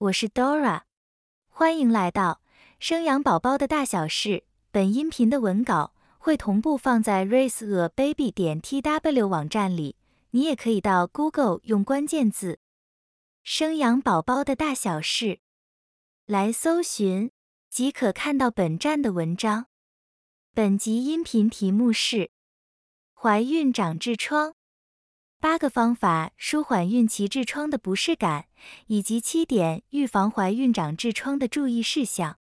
我是 Dora，欢迎来到生养宝宝的大小事。本音频的文稿会同步放在 raiseababy 点 tw 网站里，你也可以到 Google 用关键字“生养宝宝的大小事”来搜寻，即可看到本站的文章。本集音频题目是：怀孕长痔疮。八个方法舒缓孕期痔疮的不适感，以及七点预防怀孕长痔疮的注意事项。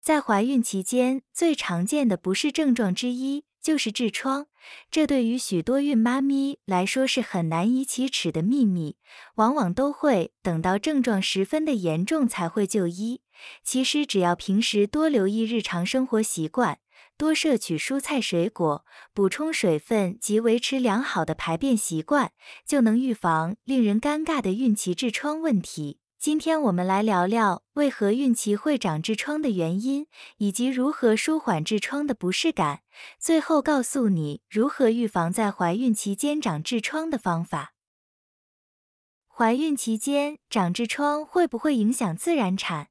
在怀孕期间，最常见的不适症状之一就是痔疮，这对于许多孕妈咪来说是很难以启齿的秘密，往往都会等到症状十分的严重才会就医。其实，只要平时多留意日常生活习惯。多摄取蔬菜水果，补充水分及维持良好的排便习惯，就能预防令人尴尬的孕期痔疮问题。今天我们来聊聊为何孕期会长痔疮的原因，以及如何舒缓痔疮的不适感。最后告诉你如何预防在怀孕期间长痔疮的方法。怀孕期间长痔疮会不会影响自然产？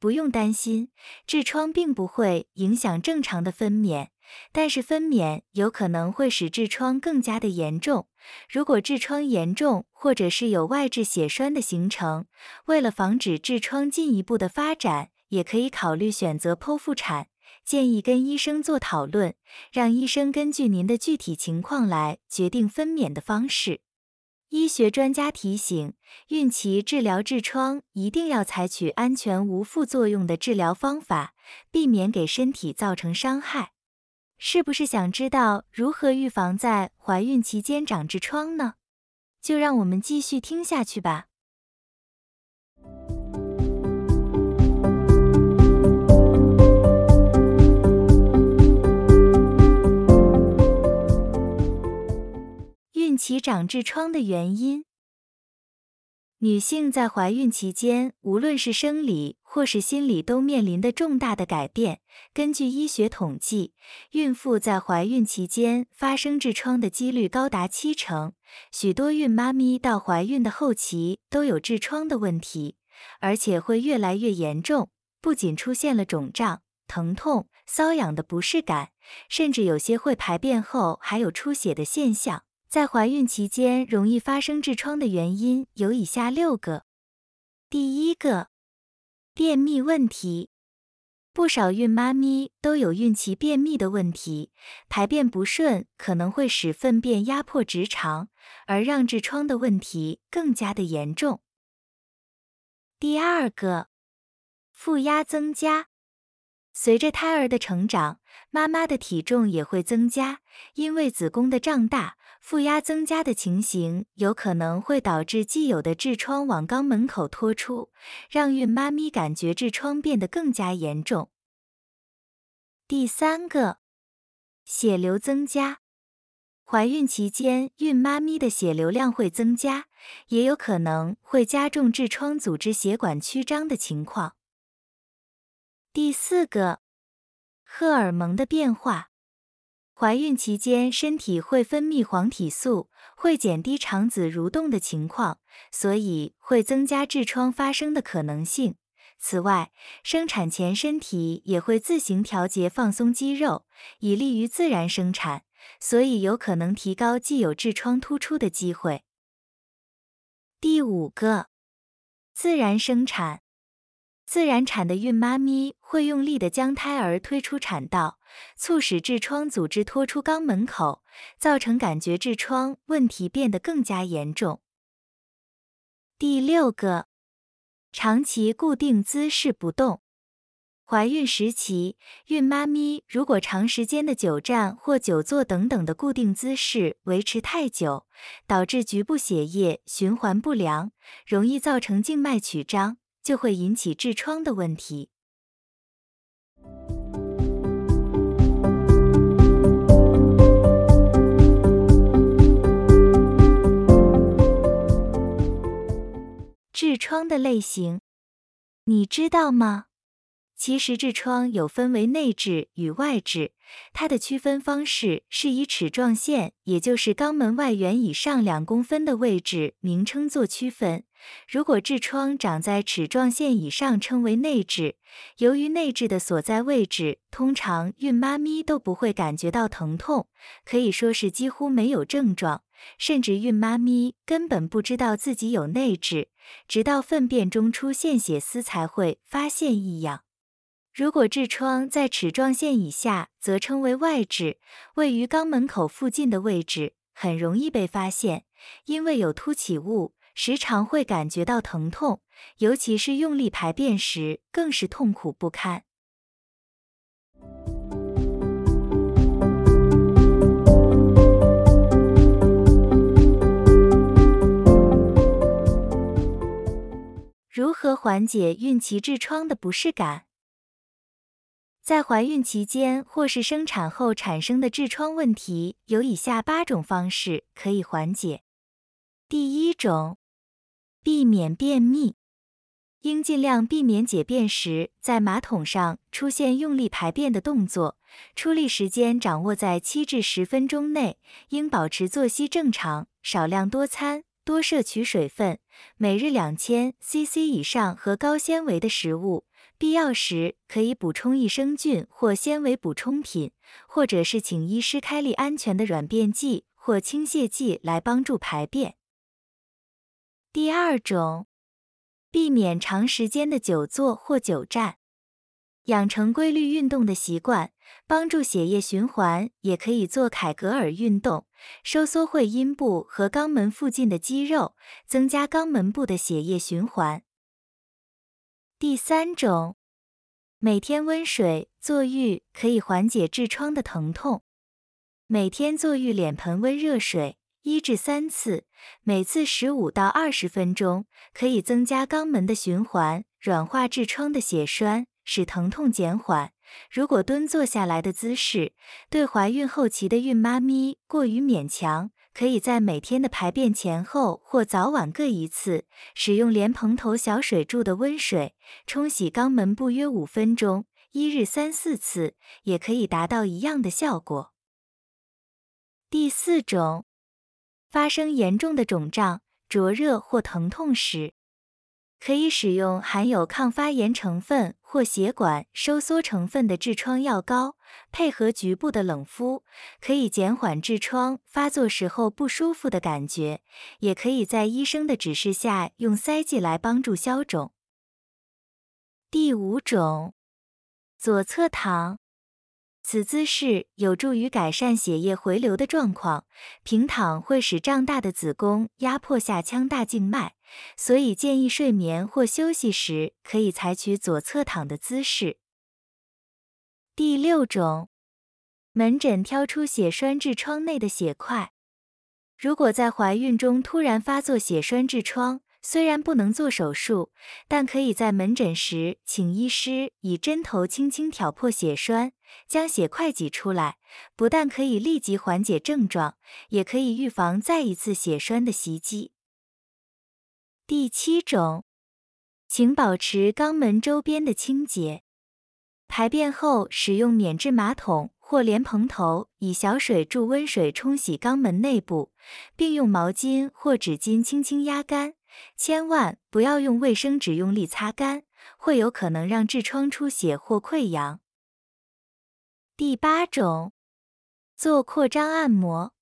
不用担心，痔疮并不会影响正常的分娩，但是分娩有可能会使痔疮更加的严重。如果痔疮严重，或者是有外痔血栓的形成，为了防止痔疮进一步的发展，也可以考虑选择剖腹产。建议跟医生做讨论，让医生根据您的具体情况来决定分娩的方式。医学专家提醒，孕期治疗痔疮一定要采取安全无副作用的治疗方法，避免给身体造成伤害。是不是想知道如何预防在怀孕期间长痔疮呢？就让我们继续听下去吧。其长痔疮的原因，女性在怀孕期间，无论是生理或是心理，都面临的重大的改变。根据医学统计，孕妇在怀孕期间发生痔疮的几率高达七成。许多孕妈咪到怀孕的后期都有痔疮的问题，而且会越来越严重，不仅出现了肿胀、疼痛、瘙痒的不适感，甚至有些会排便后还有出血的现象。在怀孕期间容易发生痔疮的原因有以下六个。第一个，便秘问题。不少孕妈咪都有孕期便秘的问题，排便不顺可能会使粪便压迫直肠，而让痔疮的问题更加的严重。第二个，腹压增加。随着胎儿的成长，妈妈的体重也会增加，因为子宫的胀大。负压增加的情形有可能会导致既有的痔疮往肛门口拖出，让孕妈咪感觉痔疮变得更加严重。第三个，血流增加，怀孕期间孕妈咪的血流量会增加，也有可能会加重痔疮组织血管曲张的情况。第四个，荷尔蒙的变化。怀孕期间，身体会分泌黄体素，会减低肠子蠕动的情况，所以会增加痔疮发生的可能性。此外，生产前身体也会自行调节放松肌肉，以利于自然生产，所以有可能提高既有痔疮突出的机会。第五个，自然生产。自然产的孕妈咪会用力的将胎儿推出产道，促使痔疮组织拖出肛门口，造成感觉痔疮问题变得更加严重。第六个，长期固定姿势不动。怀孕时期，孕妈咪如果长时间的久站或久坐等等的固定姿势维持太久，导致局部血液循环不良，容易造成静脉曲张。就会引起痔疮的问题。痔疮的类型，你知道吗？其实痔疮有分为内痔与外痔，它的区分方式是以齿状线，也就是肛门外缘以上两公分的位置名称做区分。如果痔疮长在齿状线以上，称为内痔。由于内痔的所在位置，通常孕妈咪都不会感觉到疼痛，可以说是几乎没有症状，甚至孕妈咪根本不知道自己有内痔，直到粪便中出现血丝才会发现异样。如果痔疮在齿状线以下，则称为外痔，位于肛门口附近的位置，很容易被发现，因为有凸起物，时常会感觉到疼痛，尤其是用力排便时，更是痛苦不堪。如何缓解孕期痔疮的不适感？在怀孕期间或是生产后产生的痔疮问题，有以下八种方式可以缓解。第一种，避免便秘，应尽量避免解便时在马桶上出现用力排便的动作，出力时间掌握在七至十分钟内，应保持作息正常，少量多餐，多摄取水分，每日两千 CC 以上和高纤维的食物。必要时可以补充益生菌或纤维补充品，或者是请医师开立安全的软便剂或清泻剂来帮助排便。第二种，避免长时间的久坐或久站，养成规律运动的习惯，帮助血液循环。也可以做凯格尔运动，收缩会阴部和肛门附近的肌肉，增加肛门部的血液循环。第三种，每天温水坐浴可以缓解痔疮的疼痛。每天坐浴脸盆温热水一至三次，每次十五到二十分钟，可以增加肛门的循环，软化痔疮的血栓，使疼痛减缓。如果蹲坐下来的姿势对怀孕后期的孕妈咪过于勉强，可以在每天的排便前后或早晚各一次，使用莲蓬头小水柱的温水冲洗肛门部约五分钟，一日三四次，也可以达到一样的效果。第四种，发生严重的肿胀、灼热或疼痛时。可以使用含有抗发炎成分或血管收缩成分的痔疮药膏，配合局部的冷敷，可以减缓痔疮发作时候不舒服的感觉。也可以在医生的指示下用塞剂来帮助消肿。第五种，左侧躺。此姿势有助于改善血液回流的状况。平躺会使胀大的子宫压迫下腔大静脉，所以建议睡眠或休息时可以采取左侧躺的姿势。第六种，门诊挑出血栓痔疮内的血块。如果在怀孕中突然发作血栓痔疮，虽然不能做手术，但可以在门诊时请医师以针头轻轻挑破血栓，将血块挤出来，不但可以立即缓解症状，也可以预防再一次血栓的袭击。第七种，请保持肛门周边的清洁，排便后使用免治马桶或莲蓬头，以小水柱温水冲洗肛门内部，并用毛巾或纸巾轻轻压干。千万不要用卫生纸用力擦干，会有可能让痔疮出血或溃疡。第八种，做扩张按摩。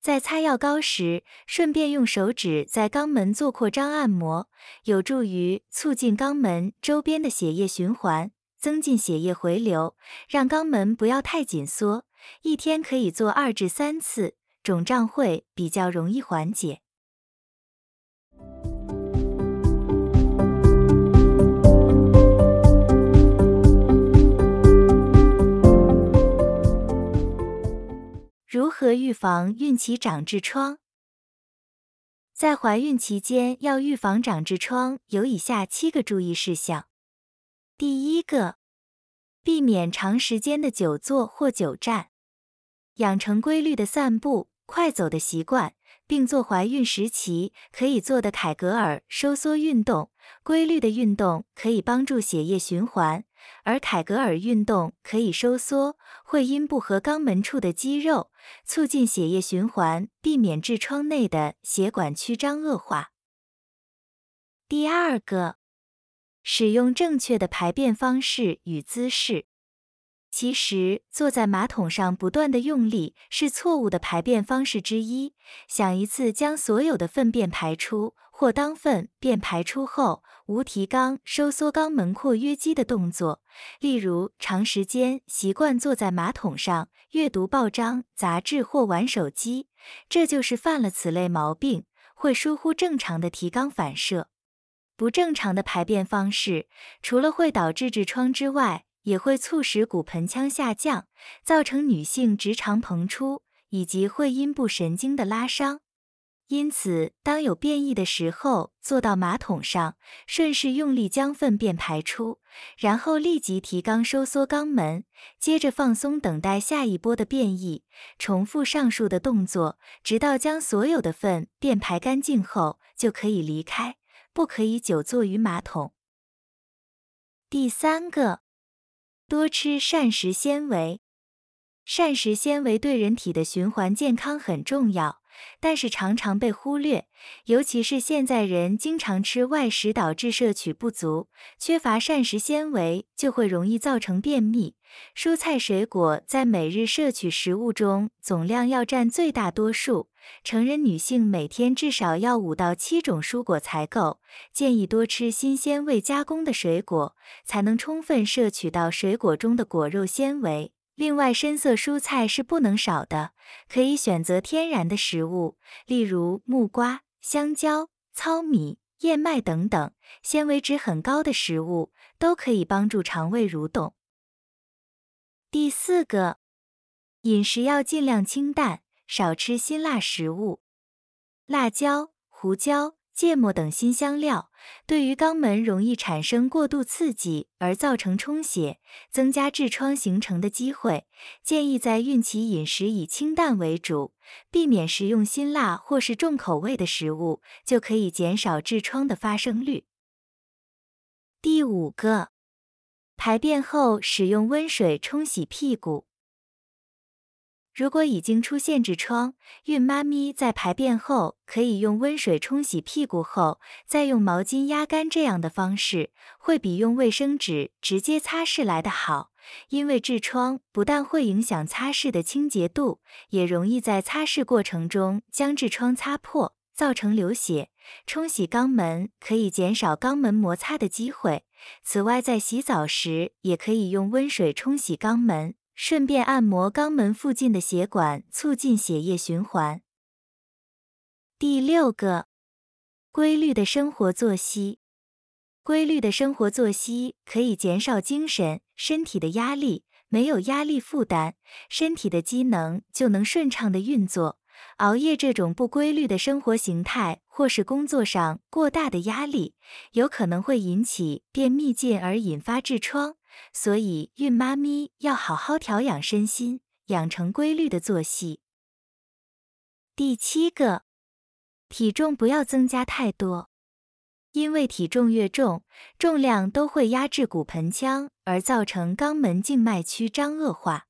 在擦药膏时，顺便用手指在肛门做扩张按摩，有助于促进肛门周边的血液循环，增进血液回流，让肛门不要太紧缩。一天可以做二至三次，肿胀会比较容易缓解。预防孕期长痔疮？在怀孕期间要预防长痔疮，有以下七个注意事项。第一个，避免长时间的久坐或久站，养成规律的散步、快走的习惯，并做怀孕时期可以做的凯格尔收缩运动。规律的运动可以帮助血液循环，而凯格尔运动可以收缩会阴部和肛门处的肌肉，促进血液循环，避免痔疮内的血管曲张恶化。第二个，使用正确的排便方式与姿势。其实，坐在马桶上不断的用力是错误的排便方式之一。想一次将所有的粪便排出，或当粪便排出后无提肛收缩肛门括约肌的动作，例如长时间习惯坐在马桶上阅读报章、杂志或玩手机，这就是犯了此类毛病，会疏忽正常的提肛反射。不正常的排便方式，除了会导致痔疮之外，也会促使骨盆腔下降，造成女性直肠膨出以及会阴部神经的拉伤。因此，当有便意的时候，坐到马桶上，顺势用力将粪便排出，然后立即提肛收缩肛门，接着放松，等待下一波的便意。重复上述的动作，直到将所有的粪便排干净后，就可以离开。不可以久坐于马桶。第三个。多吃膳食纤维，膳食纤维对人体的循环健康很重要，但是常常被忽略。尤其是现在人经常吃外食，导致摄取不足，缺乏膳食纤维就会容易造成便秘。蔬菜水果在每日摄取食物中总量要占最大多数。成人女性每天至少要五到七种蔬果才够，建议多吃新鲜未加工的水果，才能充分摄取到水果中的果肉纤维。另外，深色蔬菜是不能少的，可以选择天然的食物，例如木瓜、香蕉、糙米、燕麦等等，纤维值很高的食物都可以帮助肠胃蠕动。第四个，饮食要尽量清淡。少吃辛辣食物，辣椒、胡椒、芥末等辛香料对于肛门容易产生过度刺激而造成充血，增加痔疮形成的机会。建议在孕期饮食以清淡为主，避免食用辛辣或是重口味的食物，就可以减少痔疮的发生率。第五个，排便后使用温水冲洗屁股。如果已经出现痔疮，孕妈咪在排便后可以用温水冲洗屁股后，再用毛巾压干，这样的方式会比用卫生纸直接擦拭来的好。因为痔疮不但会影响擦拭的清洁度，也容易在擦拭过程中将痔疮擦破，造成流血。冲洗肛门可以减少肛门摩擦的机会。此外，在洗澡时也可以用温水冲洗肛门。顺便按摩肛门附近的血管，促进血液循环。第六个，规律的生活作息。规律的生活作息可以减少精神、身体的压力，没有压力负担，身体的机能就能顺畅的运作。熬夜这种不规律的生活形态，或是工作上过大的压力，有可能会引起便秘，进而引发痔疮。所以，孕妈咪要好好调养身心，养成规律的作息。第七个，体重不要增加太多，因为体重越重，重量都会压制骨盆腔，而造成肛门静脉曲张恶化。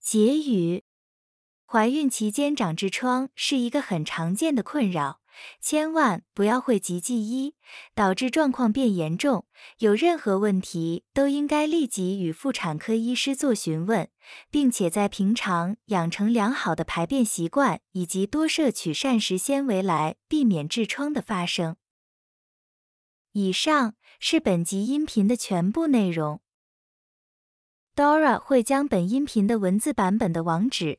结语：怀孕期间长痔疮是一个很常见的困扰，千万不要讳疾忌医，导致状况变严重。有任何问题都应该立即与妇产科医师做询问，并且在平常养成良好的排便习惯，以及多摄取膳食纤维来避免痔疮的发生。以上是本集音频的全部内容。Dora 会将本音频的文字版本的网址